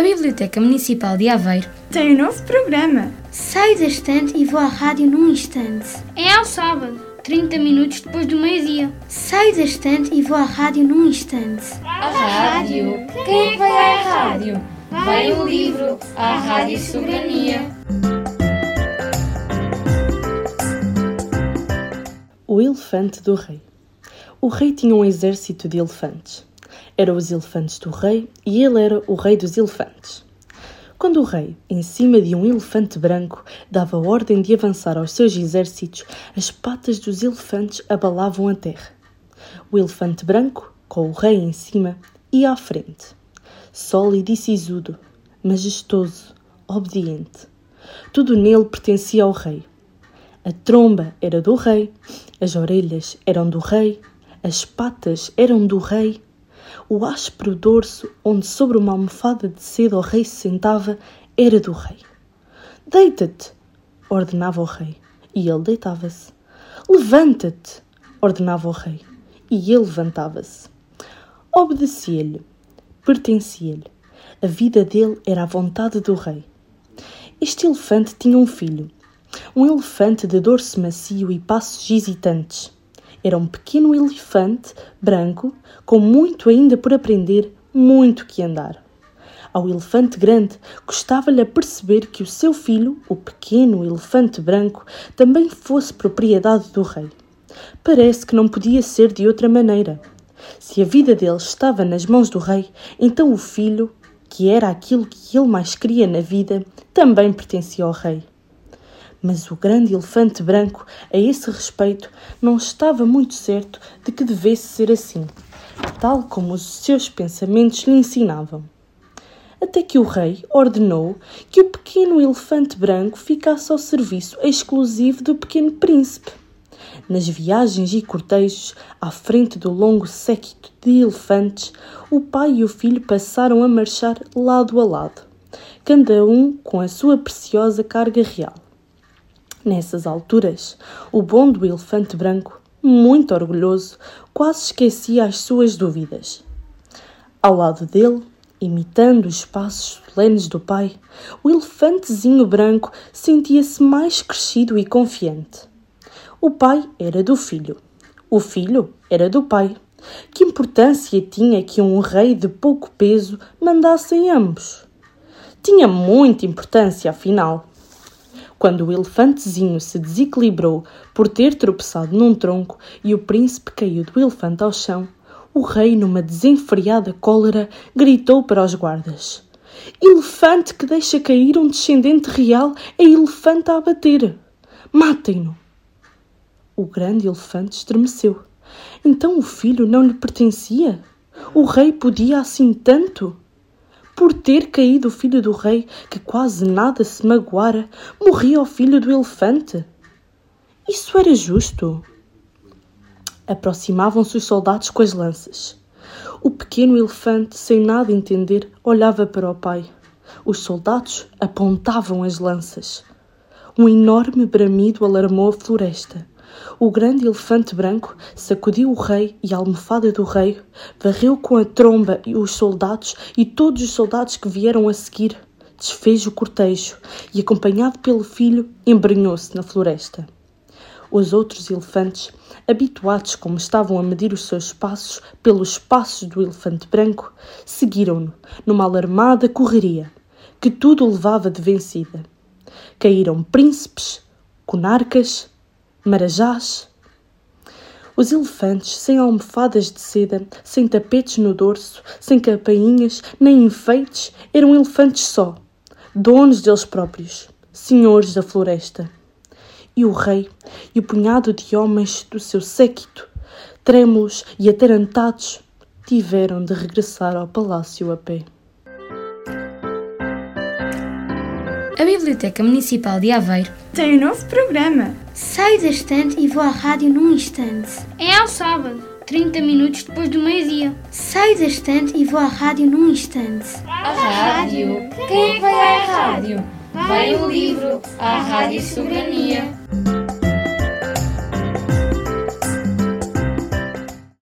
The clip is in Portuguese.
A Biblioteca Municipal de Aveiro tem um novo programa. Saio da estante e vou à rádio num instante. É ao sábado, 30 minutos depois do meio-dia. Saio da estante e vou à rádio num instante. A rádio? Quem é que vai à rádio? Vai o livro, a Rádio Soberania. O elefante do rei. O rei tinha um exército de elefantes. Eram os elefantes do rei e ele era o rei dos elefantes. Quando o rei, em cima de um elefante branco, dava ordem de avançar aos seus exércitos, as patas dos elefantes abalavam a terra. O elefante branco, com o rei em cima, ia à frente. Sólido e sisudo, majestoso, obediente. Tudo nele pertencia ao rei. A tromba era do rei, as orelhas eram do rei, as patas eram do rei o áspero dorso onde sobre uma almofada de seda o rei se sentava era do rei. Deita-te, ordenava o rei, e ele deitava-se. Levanta-te, ordenava o rei, e ele levantava-se. Obedecia-lhe, pertencia-lhe. A vida dele era a vontade do rei. Este elefante tinha um filho, um elefante de dorso macio e passos hesitantes. Era um pequeno elefante branco, com muito ainda por aprender, muito que andar. Ao elefante grande custava-lhe perceber que o seu filho, o pequeno elefante branco, também fosse propriedade do rei. Parece que não podia ser de outra maneira. Se a vida dele estava nas mãos do rei, então o filho, que era aquilo que ele mais queria na vida, também pertencia ao rei. Mas o grande elefante branco, a esse respeito, não estava muito certo de que devesse ser assim, tal como os seus pensamentos lhe ensinavam. Até que o rei ordenou que o pequeno elefante branco ficasse ao serviço exclusivo do pequeno príncipe. Nas viagens e cortejos, à frente do longo séquito de elefantes, o pai e o filho passaram a marchar lado a lado, cada um com a sua preciosa carga real. Nessas alturas, o bom do elefante branco, muito orgulhoso, quase esquecia as suas dúvidas. Ao lado dele, imitando os passos solenes do pai, o elefantezinho branco sentia-se mais crescido e confiante. O pai era do filho, o filho era do pai. Que importância tinha que um rei de pouco peso mandasse ambos? Tinha muita importância, afinal. Quando o elefantezinho se desequilibrou por ter tropeçado num tronco e o príncipe caiu do elefante ao chão, o rei, numa desenfreada cólera, gritou para os guardas: Elefante que deixa cair um descendente real é elefante a abater. Matem-no! O grande elefante estremeceu. Então o filho não lhe pertencia? O rei podia assim tanto? Por ter caído o filho do rei, que quase nada se magoara, morria o filho do elefante. Isso era justo. Aproximavam-se os soldados com as lanças. O pequeno elefante, sem nada entender, olhava para o pai. Os soldados apontavam as lanças. Um enorme bramido alarmou a floresta. O grande elefante branco sacudiu o rei e a almofada do rei, varreu com a tromba os soldados e todos os soldados que vieram a seguir, desfez o cortejo e, acompanhado pelo filho, embrenhou-se na floresta. Os outros elefantes, habituados como estavam a medir os seus passos pelos passos do elefante branco, seguiram-no numa alarmada correria, que tudo levava de vencida. Caíram príncipes, conarcas, marajás. Os elefantes, sem almofadas de seda, sem tapetes no dorso, sem campainhas, nem enfeites, eram elefantes só, donos deles próprios, senhores da floresta. E o rei e o punhado de homens do seu séquito, trêmulos e atarantados, tiveram de regressar ao palácio a pé. A Biblioteca Municipal de Aveiro tem um novo programa. Saio da estante e vou à rádio num instante. É ao sábado, 30 minutos depois do meio-dia. Saio da estante e vou à rádio num instante. A rádio? Quem é que vai à rádio? Vai o livro, a Rádio Soberania.